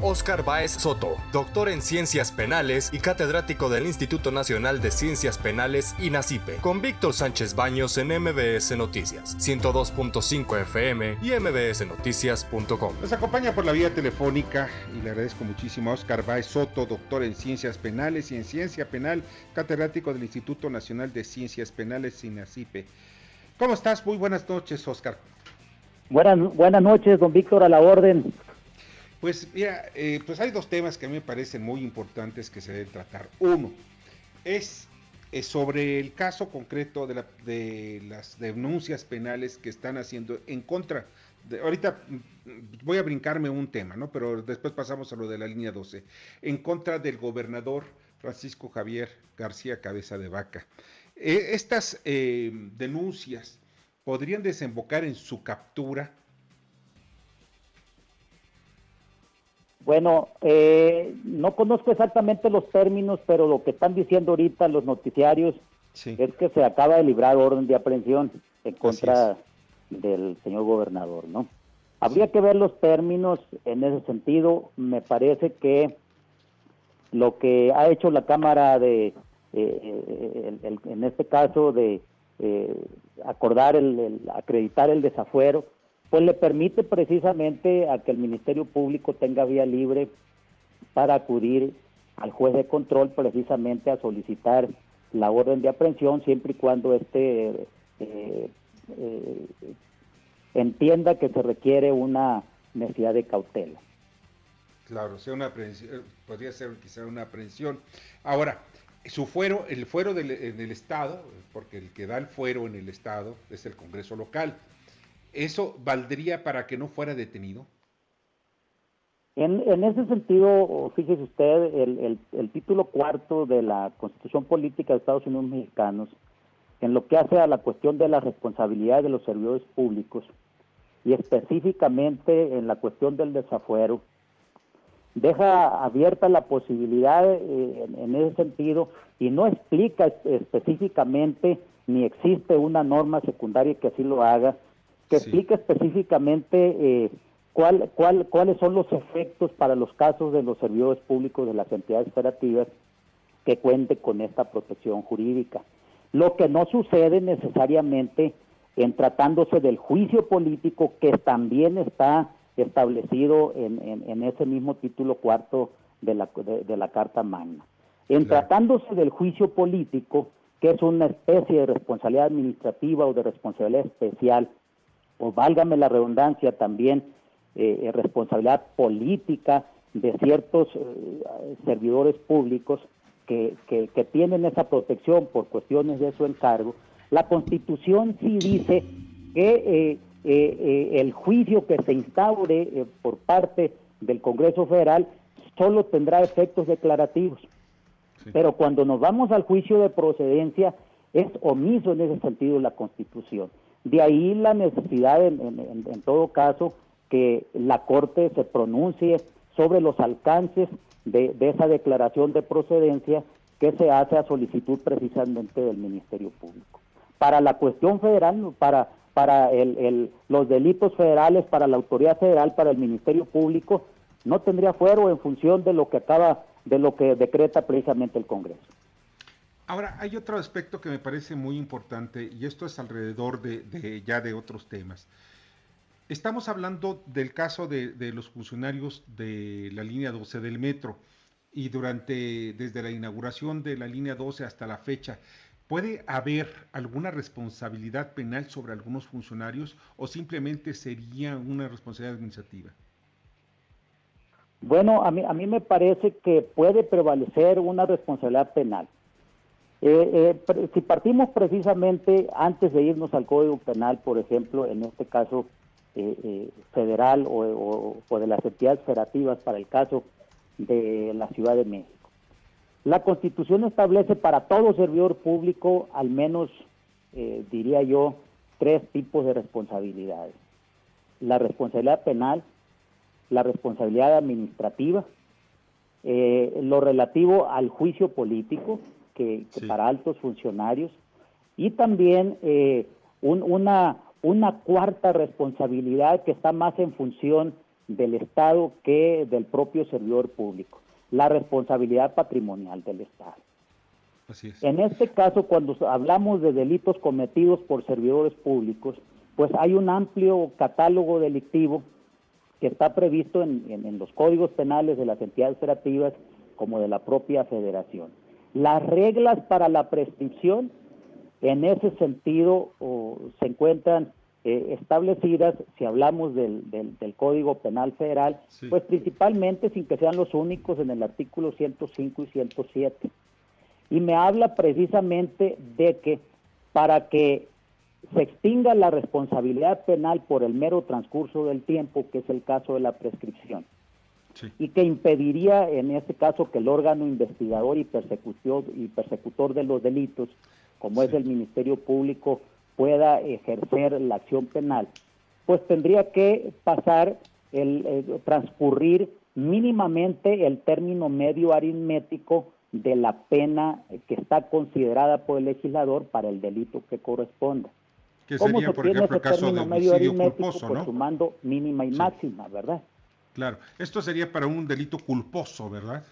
Oscar Baez Soto, doctor en Ciencias Penales y catedrático del Instituto Nacional de Ciencias Penales INACIPE, con Víctor Sánchez Baños en MBS Noticias, 102.5 FM y mbsnoticias.com. Nos acompaña por la vía telefónica y le agradezco muchísimo a Oscar Baez Soto, doctor en Ciencias Penales y en Ciencia Penal, catedrático del Instituto Nacional de Ciencias Penales INACIPE. ¿Cómo estás? Muy buenas noches, Oscar. Buenas, buenas noches, don Víctor, a la orden. Pues mira, eh, pues hay dos temas que a mí me parecen muy importantes que se deben tratar. Uno es, sobre el caso concreto de, de, las denuncias penales que están haciendo en contra. De, ahorita mm, voy a brincarme un tema, ¿no? Pero después pasamos a lo de la línea 12. En contra del gobernador Francisco Javier García Cabeza de Vaca. Eh, estas eh, denuncias podrían desembocar en su captura Bueno, eh, no conozco exactamente los términos, pero lo que están diciendo ahorita los noticiarios es que se acaba de librar orden de aprehensión en contra del señor gobernador, ¿no? Habría que ver los términos en ese sentido. Me parece que lo que ha hecho la Cámara de, eh, en este caso, de eh, acordar, el, acreditar el desafuero, pues le permite precisamente a que el Ministerio Público tenga vía libre para acudir al juez de control precisamente a solicitar la orden de aprehensión siempre y cuando éste eh, eh, entienda que se requiere una necesidad de cautela. Claro, sea una podría ser quizá una aprehensión. Ahora, su fuero, el fuero del, en el Estado, porque el que da el fuero en el Estado es el Congreso local. ¿Eso valdría para que no fuera detenido? En, ese sentido, fíjese usted, el, el, título cuarto de la Constitución Política de Estados Unidos Mexicanos, en lo que hace a la cuestión de la responsabilidad de los servidores públicos, y específicamente en la cuestión del desafuero, deja abierta la posibilidad eh, en, ese sentido y no explica específicamente ni existe una norma secundaria que así lo haga que explica específicamente eh, cuál, cuál, cuáles son los efectos para los casos de los servidores públicos de las entidades operativas que cuente con esta protección jurídica. Lo que no sucede necesariamente en tratándose del juicio político que también está establecido en, en, ese mismo título cuarto de la, de, la Carta Magna. En tratándose del juicio político, que es una especie de responsabilidad administrativa o de responsabilidad especial o válgame la redundancia también, eh, eh, responsabilidad política de ciertos eh, servidores públicos que, que, tienen esa protección por cuestiones de su encargo, la Constitución sí dice que el juicio que se instaure por parte del Congreso Federal solo tendrá efectos declarativos. Pero cuando nos vamos al juicio de procedencia, es omiso en ese sentido la Constitución. De ahí la necesidad, en, todo caso, que la Corte se pronuncie sobre los alcances de, esa declaración de procedencia que se hace a solicitud precisamente del Ministerio Público. Para la cuestión federal, para, los delitos federales, para la autoridad federal, para el Ministerio Público, no tendría fuero en función de lo que acaba, de lo que decreta precisamente el Congreso. Ahora, hay otro aspecto que me parece muy importante y esto es alrededor de, ya de otros temas. Estamos hablando del caso de, los funcionarios de la línea 12 del metro y durante, desde la inauguración de la línea 12 hasta la fecha, ¿puede haber alguna responsabilidad penal sobre algunos funcionarios o simplemente sería una responsabilidad administrativa? Bueno, a mí, a mí me parece que puede prevalecer una responsabilidad penal. Eh, eh, si partimos precisamente antes de irnos al Código Penal, por ejemplo, en este caso eh, federal o, de las entidades federativas para el caso de la Ciudad de México, la Constitución establece para todo servidor público al menos, diría yo, tres tipos de responsabilidades. La responsabilidad penal, la responsabilidad administrativa, lo relativo al juicio político, que, para altos funcionarios y también eh, una, una cuarta responsabilidad que está más en función del Estado que del propio servidor público, la responsabilidad patrimonial del Estado. En este caso, cuando hablamos de delitos cometidos por servidores públicos, pues hay un amplio catálogo delictivo que está previsto en, los códigos penales de las entidades operativas como de la propia federación. Las reglas para la prescripción en ese sentido se encuentran eh, establecidas, si hablamos del, Código Penal Federal, pues principalmente sin que sean los únicos en el artículo 105 y 107. Y me habla precisamente de que para que se extinga la responsabilidad penal por el mero transcurso del tiempo, que es el caso de la prescripción, y que impediría en este caso que el órgano investigador y persecutor, y persecutor de los delitos, como es el Ministerio Público, pueda ejercer la acción penal, pues tendría que pasar el transcurrir mínimamente el término medio aritmético de la pena que está considerada por el legislador para el delito que corresponda. Que sería, por ejemplo, el caso de homicidio culposo, pues, sumando mínima y máxima, ¿verdad? Claro. Esto sería para un delito culposo, ¿verdad?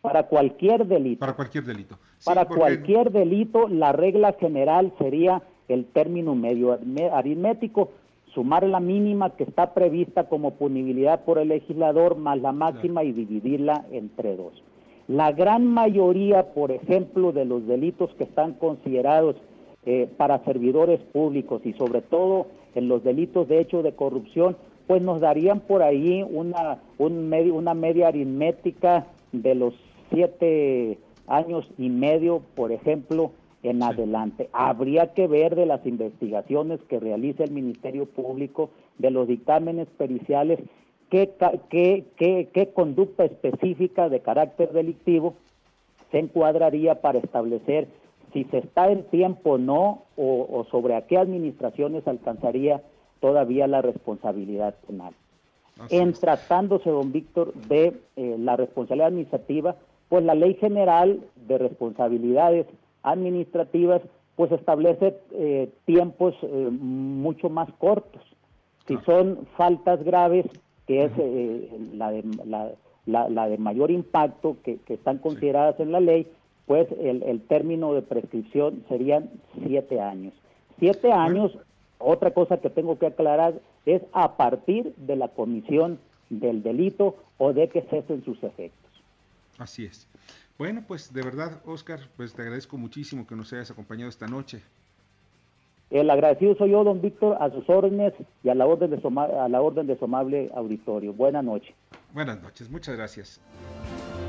Para cualquier delito. Para cualquier delito. para cualquier delito, la regla general sería el término medio aritmético, sumar la mínima que está prevista como punibilidad por el legislador más la máxima y dividirla entre dos. La gran mayoría, por ejemplo, de los delitos que están considerados eh, para servidores públicos y sobre todo en los delitos de hecho de corrupción, pues nos darían por ahí una, un medio, una media aritmética de los siete años y medio, por ejemplo, en adelante. Habría que ver de las investigaciones que realiza el Ministerio Público, de los dictámenes periciales, qué, qué, qué, qué conducta específica de carácter delictivo se encuadraría para establecer si se está en tiempo o no, o, sobre a qué administraciones alcanzaría todavía la responsabilidad penal. en tratándose, don Víctor, de eh, la responsabilidad administrativa, pues la Ley General de Responsabilidades Administrativas pues establece eh, tiempos eh, mucho más cortos. Si son faltas graves, que es la, de, la, de mayor impacto que, están consideradas en la ley, pues el, término de prescripción serían siete años. Siete años, otra cosa que tengo que aclarar, es a partir de la comisión del delito o de que cesen sus efectos. Así es. Bueno, pues de verdad, Oscar, pues te agradezco muchísimo que nos hayas acompañado esta noche. El agradecido soy yo, don Víctor, a sus órdenes y a la orden de su, a la orden de su amable auditorio. Buenas noches. Buenas noches, muchas gracias.